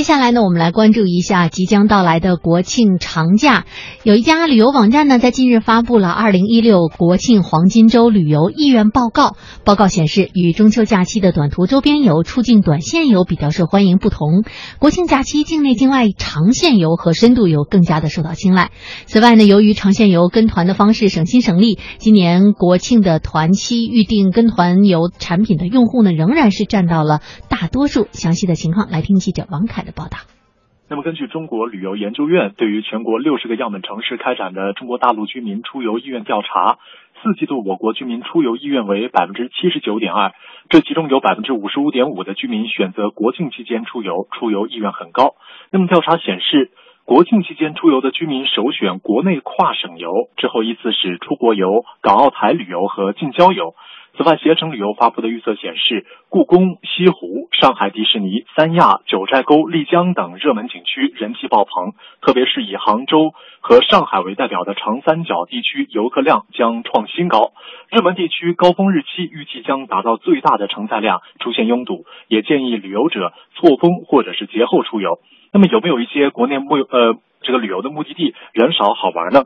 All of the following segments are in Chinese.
接下来呢，我们来关注一下即将到来的国庆长假。有一家旅游网站呢，在近日发布了《二零一六国庆黄金周旅游意愿报告》。报告显示，与中秋假期的短途周边游、出境短线游比较受欢迎不同，国庆假期境内境外长线游和深度游更加的受到青睐。此外呢，由于长线游跟团的方式省心省力，今年国庆的团期预订跟团游产品的用户呢，仍然是占到了大多数。详细的情况，来听记者王凯。报道。那么，根据中国旅游研究院对于全国六十个样本城市开展的中国大陆居民出游意愿调查，四季度我国居民出游意愿为百分之七十九点二，这其中有百分之五十五点五的居民选择国庆期间出游，出游意愿很高。那么，调查显示，国庆期间出游的居民首选国内跨省游，之后依次是出国游、港澳台旅游和近郊游。此外，携程旅游发布的预测显示，故宫、西湖、上海迪士尼、三亚、九寨沟、丽江等热门景区人气爆棚，特别是以杭州和上海为代表的长三角地区游客量将创新高。热门地区高峰日期预计将达到最大的承载量，出现拥堵，也建议旅游者错峰或者是节后出游。那么，有没有一些国内目呃这个旅游的目的地人少好玩呢？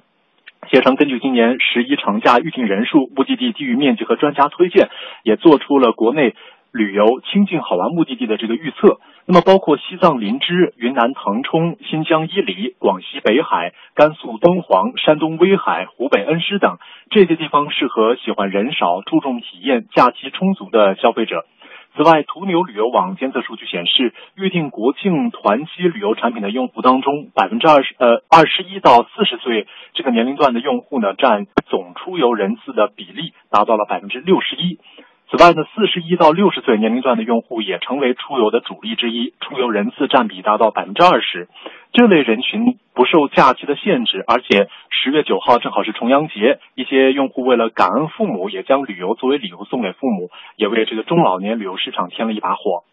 携程根据今年十一长假预订人数、目的地地域面积和专家推荐，也做出了国内旅游清静好玩目的地的这个预测。那么，包括西藏林芝、云南腾冲、新疆伊犁、广西北海、甘肃敦煌、山东威海、湖北恩施等这些地方，适合喜欢人少、注重体验、假期充足的消费者。此外，途牛旅游网监测数据显示，预订国庆团期旅游产品的用户当中，百分之二十呃二十一到四十岁这个年龄段的用户呢，占总出游人次的比例达到了百分之六十一。此外呢，四十一到六十岁年龄段的用户也成为出游的主力之一，出游人次占比达到百分之二十。这类人群不受假期的限制，而且十月九号正好是重阳节，一些用户为了感恩父母，也将旅游作为礼物送给父母，也为这个中老年旅游市场添了一把火。